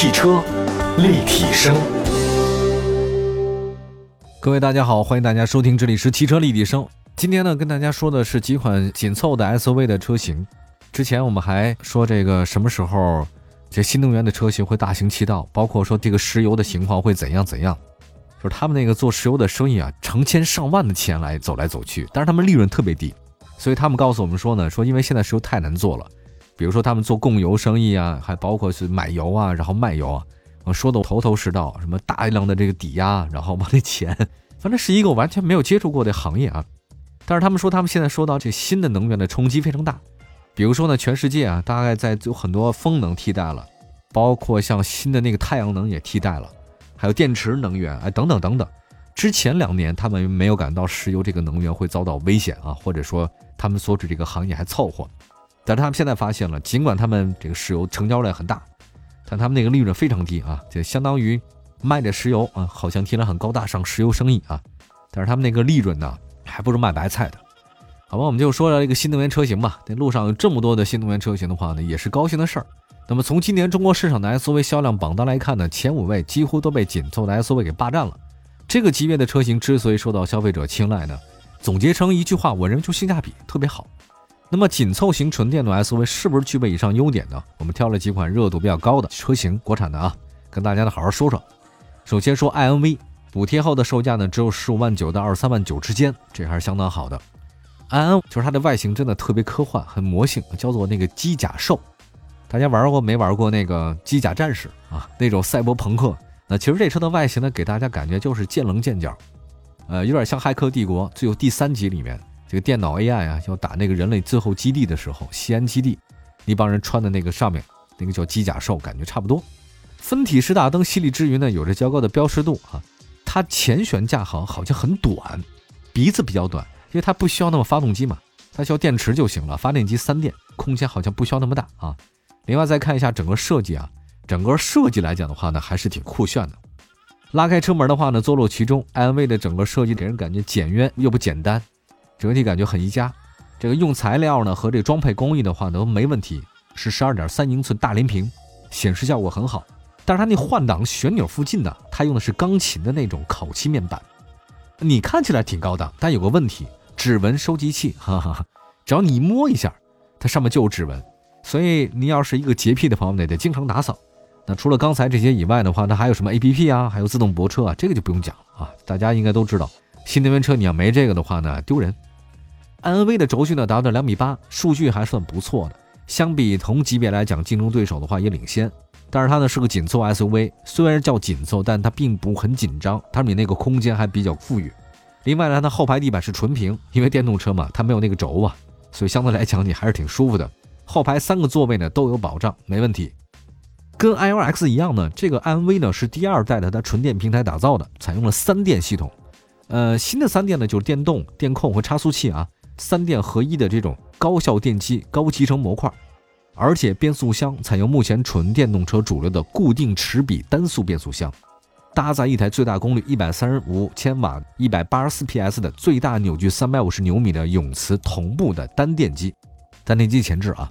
汽车立体声，各位大家好，欢迎大家收听，这里是汽车立体声。今天呢，跟大家说的是几款紧凑的 SUV 的车型。之前我们还说这个什么时候这新能源的车型会大行其道，包括说这个石油的情况会怎样怎样。就是他们那个做石油的生意啊，成千上万的钱来走来走去，但是他们利润特别低，所以他们告诉我们说呢，说因为现在石油太难做了。比如说他们做供油生意啊，还包括是买油啊，然后卖油啊，说的头头是道，什么大量的这个抵押，然后把那钱，反正是一个完全没有接触过的行业啊。但是他们说他们现在说到这新的能源的冲击非常大，比如说呢，全世界啊，大概在有很多风能替代了，包括像新的那个太阳能也替代了，还有电池能源，哎，等等等等。之前两年他们没有感到石油这个能源会遭到危险啊，或者说他们所指这个行业还凑合。但是他们现在发现了，尽管他们这个石油成交量很大，但他们那个利润非常低啊，就相当于卖的石油啊，好像听了很高大上石油生意啊，但是他们那个利润呢，还不如卖白菜的。好吧，我们就说了这个新能源车型吧。这路上有这么多的新能源车型的话呢，也是高兴的事儿。那么从今年中国市场的 SUV 销量榜单来看呢，前五位几乎都被紧凑的 SUV 给霸占了。这个级别的车型之所以受到消费者青睐呢，总结成一句话，我认为就性价比特别好。那么紧凑型纯电动 SUV 是不是具备以上优点呢？我们挑了几款热度比较高的车型，国产的啊，跟大家呢好好说说。首先说 iNV，补贴后的售价呢只有十五万九到二十三万九之间，这还是相当好的。iN 就是它的外形真的特别科幻，很魔性，叫做那个机甲兽。大家玩过没玩过那个机甲战士啊？那种赛博朋克。那其实这车的外形呢，给大家感觉就是见棱见角，呃，有点像《骇客帝国》最后第三集里面。这个电脑 AI 啊，要打那个人类最后基地的时候，西安基地那帮人穿的那个上面那个叫机甲兽，感觉差不多。分体式大灯犀利之余呢，有着较高的标识度啊。它前悬架行好像很短，鼻子比较短，因为它不需要那么发动机嘛，它需要电池就行了。发电机三电，空间好像不需要那么大啊。另外再看一下整个设计啊，整个设计来讲的话呢，还是挺酷炫的。拉开车门的话呢，坐落其中，iNV 的整个设计给人感觉简约又不简单。整体感觉很宜家，这个用材料呢和这装配工艺的话都没问题，是十二点三英寸大连屏，显示效果很好。但是它那换挡旋钮附近呢，它用的是钢琴的那种烤漆面板，你看起来挺高档，但有个问题，指纹收集器，哈哈，只要你一摸一下，它上面就有指纹，所以你要是一个洁癖的朋友呢，得经常打扫。那除了刚才这些以外的话，它还有什么 APP 啊，还有自动泊车啊，这个就不用讲了啊，大家应该都知道，新能源车你要没这个的话呢，丢人。iNV 的轴距呢达到两米八，数据还算不错的。相比同级别来讲，竞争对手的话也领先。但是它呢是个紧凑 SUV，虽然叫紧凑，但它并不很紧张，它比那个空间还比较富裕。另外呢，它后排地板是纯平，因为电动车嘛，它没有那个轴啊，所以相对来讲你还是挺舒服的。后排三个座位呢都有保障，没问题。跟 iOX 一样呢，这个 iNV 呢是第二代的它纯电平台打造的，采用了三电系统。呃，新的三电呢就是电动、电控和差速器啊。三电合一的这种高效电机、高集成模块，而且变速箱采用目前纯电动车主流的固定齿比单速变速箱，搭载一台最大功率一百三十五千瓦、一百八十四 PS 的最大扭矩三百五十牛米的永磁同步的单电机，单电机前置啊。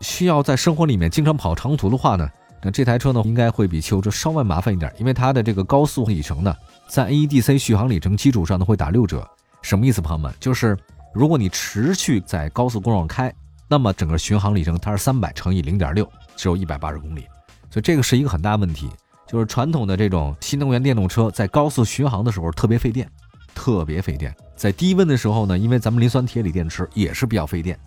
需要在生活里面经常跑长途的话呢，那这台车呢应该会比汽油车稍微麻烦一点，因为它的这个高速里程呢，在 AEDC 续航里程基础上呢会打六折。什么意思，朋友们？就是。如果你持续在高速公路上开，那么整个巡航里程它是三百乘以零点六，只有一百八十公里，所以这个是一个很大问题。就是传统的这种新能源电动车在高速巡航的时候特别费电，特别费电。在低温的时候呢，因为咱们磷酸铁锂电池也是比较费电，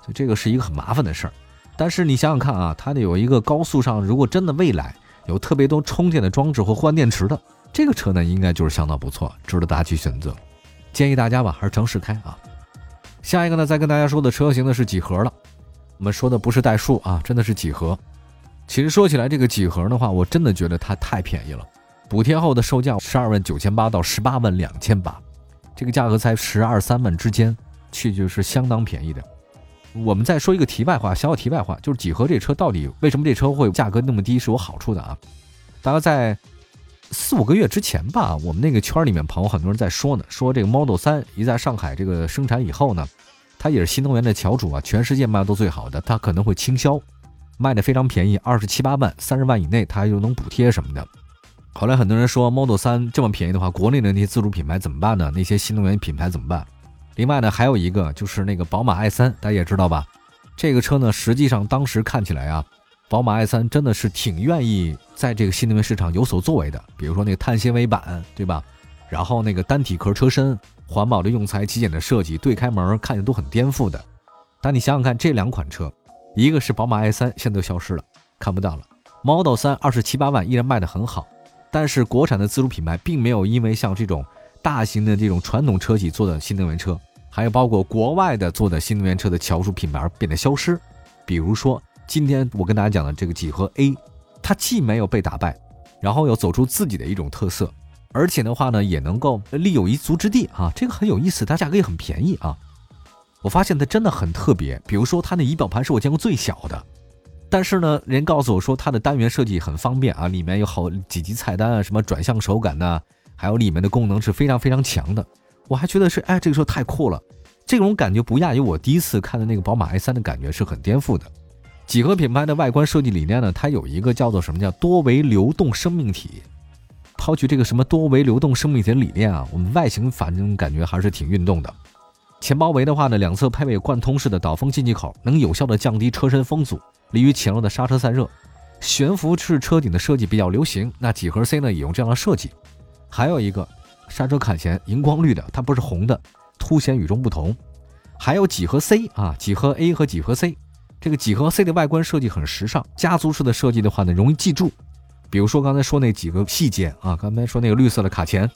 所以这个是一个很麻烦的事儿。但是你想想看啊，它得有一个高速上，如果真的未来有特别多充电的装置或换电池的这个车呢，应该就是相当不错，值得大家去选择。建议大家吧，还是城市开啊。下一个呢，再跟大家说的车型呢是几何了。我们说的不是代数啊，真的是几何。其实说起来，这个几何的话，我真的觉得它太便宜了。补贴后的售价十二万九千八到十八万两千八，这个价格才十二三万之间，确实是相当便宜的。我们再说一个题外话，小小题外话，就是几何这车到底为什么这车会价格那么低，是有好处的啊。大家在。四五个月之前吧，我们那个圈里面朋友很多人在说呢，说这个 Model 3一在上海这个生产以后呢，它也是新能源的翘楚啊，全世界卖的都最好的，它可能会倾销。卖的非常便宜，二十七八万、三十万以内，它又能补贴什么的。后来很多人说 Model 3这么便宜的话，国内的那些自主品牌怎么办呢？那些新能源品牌怎么办？另外呢，还有一个就是那个宝马 i3，大家也知道吧？这个车呢，实际上当时看起来啊，宝马 i3 真的是挺愿意在这个新能源市场有所作为的。比如说那个碳纤维板，对吧？然后那个单体壳车身，环保的用材，极简的设计，对开门看着都很颠覆的。但你想想看，这两款车，一个是宝马 i3，现在都消失了，看不到了。Model 3二十七八万依然卖得很好。但是国产的自主品牌并没有因为像这种大型的这种传统车企做的新能源车，还有包括国外的做的新能源车的翘楚品牌变得消失。比如说今天我跟大家讲的这个几何 A，它既没有被打败，然后又走出自己的一种特色，而且的话呢也能够立有一足之地啊，这个很有意思，它价格也很便宜啊。我发现它真的很特别，比如说它的仪表盘是我见过最小的。但是呢，人告诉我说它的单元设计很方便啊，里面有好几级菜单啊，什么转向手感呐，还有里面的功能是非常非常强的。我还觉得是，哎，这个车太酷了，这种感觉不亚于我第一次看的那个宝马 i3 的感觉，是很颠覆的。几何品牌的外观设计理念呢，它有一个叫做什么叫多维流动生命体。抛去这个什么多维流动生命体理念啊，我们外形反正感觉还是挺运动的。前包围的话呢，两侧配备贯通式的导风进气口，能有效的降低车身风阻。利于前路的刹车散热，悬浮式车顶的设计比较流行。那几何 C 呢也用这样的设计。还有一个刹车坎钳荧光绿的，它不是红的，凸显与众不同。还有几何 C 啊，几何 A 和几何 C，这个几何 C 的外观设计很时尚，家族式的设计的话呢容易记住。比如说刚才说那几个细节啊，刚才说那个绿色的卡钳、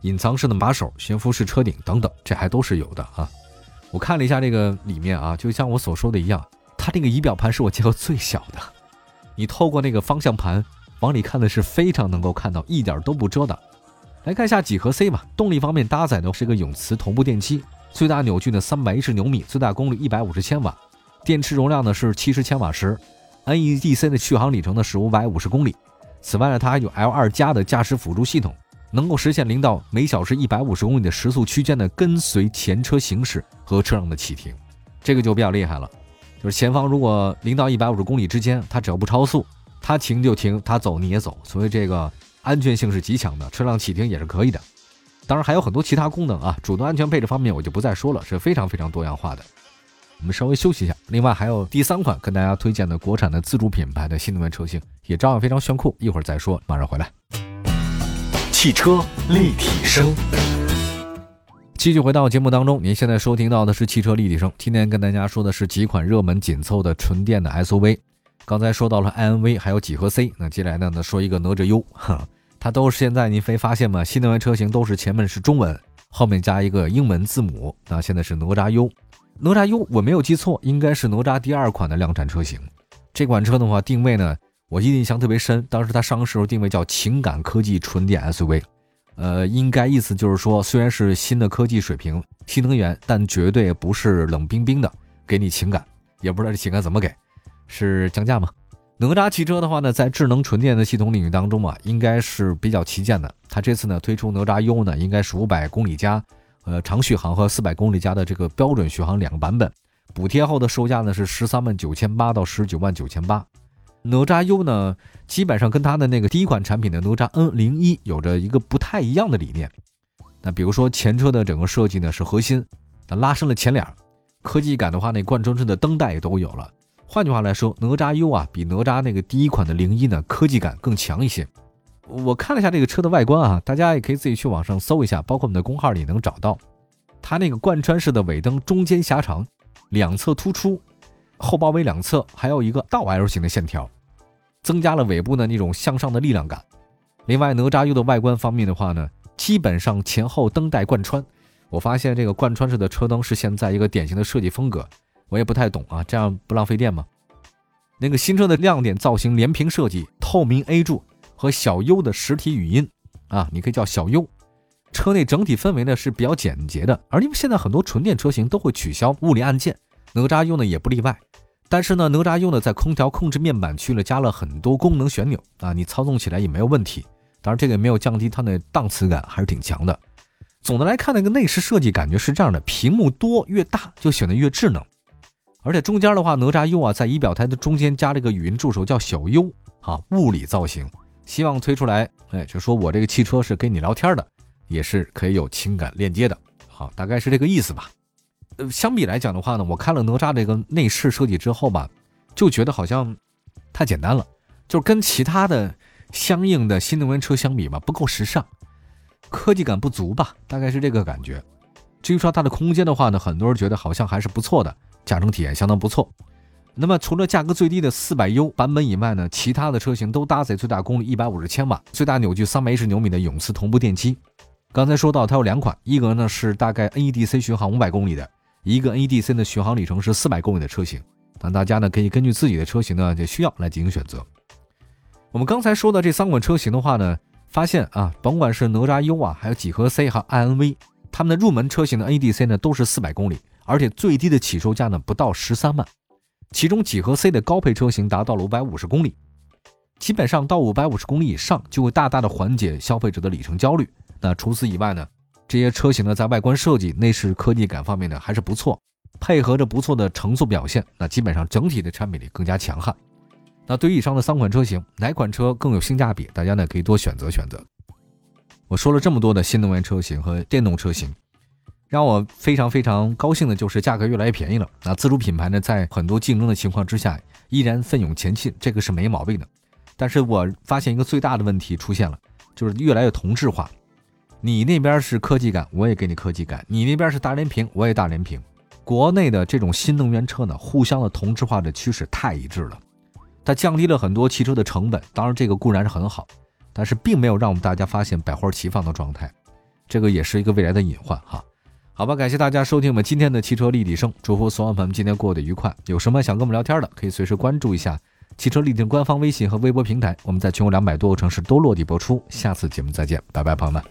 隐藏式的把手、悬浮式车顶等等，这还都是有的啊。我看了一下这个里面啊，就像我所说的一样。它这个仪表盘是我见过最小的，你透过那个方向盘往里看的是非常能够看到，一点都不遮挡。来看一下几何 C 吧，动力方面搭载的是个永磁同步电机，最大扭矩呢三百一十牛米，最大功率一百五十千瓦，电池容量呢是七十千瓦时，NEDC 的续航里程呢是五百五十公里。此外呢，它还有 L2 加的驾驶辅助系统，能够实现零到每小时一百五十公里的时速区间的跟随前车行驶和车辆的启停，这个就比较厉害了。就是前方如果零到一百五十公里之间，它只要不超速，它停就停，它走你也走，所以这个安全性是极强的，车辆启停也是可以的。当然还有很多其他功能啊，主动安全配置方面我就不再说了，是非常非常多样化的。我们稍微休息一下。另外还有第三款跟大家推荐的国产的自主品牌的新能源车型，也照样非常炫酷，一会儿再说，马上回来。汽车立体声。继续回到节目当中，您现在收听到的是汽车立体声。今天跟大家说的是几款热门紧凑的纯电的 SUV。刚才说到了 iNV，还有几何 C。那接下来呢，呢说一个哪吒 U，哈，它都是现在您没发现吗？新能源车型都是前面是中文，后面加一个英文字母。那现在是哪吒 U，哪吒 U 我没有记错，应该是哪吒第二款的量产车型。这款车的话，定位呢，我印象特别深，当时它上市时候定位叫情感科技纯电 SUV。呃，应该意思就是说，虽然是新的科技水平、新能源，但绝对不是冷冰冰的，给你情感，也不知道这情感怎么给，是降价吗？哪吒汽车的话呢，在智能纯电的系统领域当中啊，应该是比较旗舰的。它这次呢推出哪吒 U 呢，应该是五百公里加，呃，长续航和四百公里加的这个标准续航两个版本，补贴后的售价呢是十三万九千八到十九万九千八。哪吒 U 呢，基本上跟它的那个第一款产品的哪吒 N 零一有着一个不太一样的理念。那比如说前车的整个设计呢是核心，那拉伸了前脸，科技感的话，那贯穿式的灯带也都有了。换句话来说，哪吒 U 啊，比哪吒那个第一款的零一呢，科技感更强一些。我看了一下这个车的外观啊，大家也可以自己去网上搜一下，包括我们的公号里能找到。它那个贯穿式的尾灯中间狭长，两侧突出。后包围两侧还有一个倒 L 型的线条，增加了尾部的那种向上的力量感。另外，哪吒 U 的外观方面的话呢，基本上前后灯带贯穿。我发现这个贯穿式的车灯是现在一个典型的设计风格，我也不太懂啊，这样不浪费电吗？那个新车的亮点造型连屏设计、透明 A 柱和小 U 的实体语音啊，你可以叫小 U。车内整体氛围呢是比较简洁的，而因为现在很多纯电车型都会取消物理按键。哪吒 U 呢也不例外，但是呢，哪吒 U 呢在空调控制面板区呢加了很多功能旋钮啊，你操纵起来也没有问题。当然，这个也没有降低它的档次感，还是挺强的。总的来看，那个内饰设计感觉是这样的：屏幕多越大就显得越智能，而且中间的话，哪吒 U 啊，在仪表台的中间加了个语音助手，叫小优啊，物理造型，希望推出来，哎，就说我这个汽车是跟你聊天的，也是可以有情感链接的，好，大概是这个意思吧。呃，相比来讲的话呢，我看了哪吒这个内饰设计之后吧，就觉得好像太简单了，就是跟其他的相应的新能源车相比吧，不够时尚，科技感不足吧，大概是这个感觉。至于说它的空间的话呢，很多人觉得好像还是不错的。驾乘体验相当不错。那么除了价格最低的四百 U 版本以外呢，其他的车型都搭载最大功率一百五十千瓦、最大扭矩三百一十牛米的永磁同步电机。刚才说到它有两款，一个呢是大概 NEDC 巡航五百公里的，一个 NEDC 的巡航里程是四百公里的车型。那大家呢可以根据自己的车型呢就需要来进行选择。我们刚才说的这三款车型的话呢，发现啊，甭管是哪吒 U 啊，还有几何 C 和 iNV，它们的入门车型的 NEDC 呢都是四百公里。而且最低的起售价呢不到十三万，其中几何 C 的高配车型达到了五百五十公里，基本上到五百五十公里以上就会大大的缓解消费者的里程焦虑。那除此以外呢，这些车型呢在外观设计、内饰科技感方面呢还是不错，配合着不错的乘速表现，那基本上整体的产品力更加强悍。那对于以上的三款车型，哪款车更有性价比？大家呢可以多选择选择。我说了这么多的新能源车型和电动车型。让我非常非常高兴的就是价格越来越便宜了。那自主品牌呢，在很多竞争的情况之下，依然奋勇前进，这个是没毛病的。但是我发现一个最大的问题出现了，就是越来越同质化。你那边是科技感，我也给你科技感；你那边是大连屏，我也大连屏。国内的这种新能源车呢，互相的同质化的趋势太一致了，它降低了很多汽车的成本。当然，这个固然是很好，但是并没有让我们大家发现百花齐放的状态，这个也是一个未来的隐患哈。好吧，感谢大家收听我们今天的汽车立体声，祝福所有朋友们今天过得愉快。有什么想跟我们聊天的，可以随时关注一下汽车立体官方微信和微博平台，我们在全国两百多个城市都落地播出。下次节目再见，拜拜，朋友们。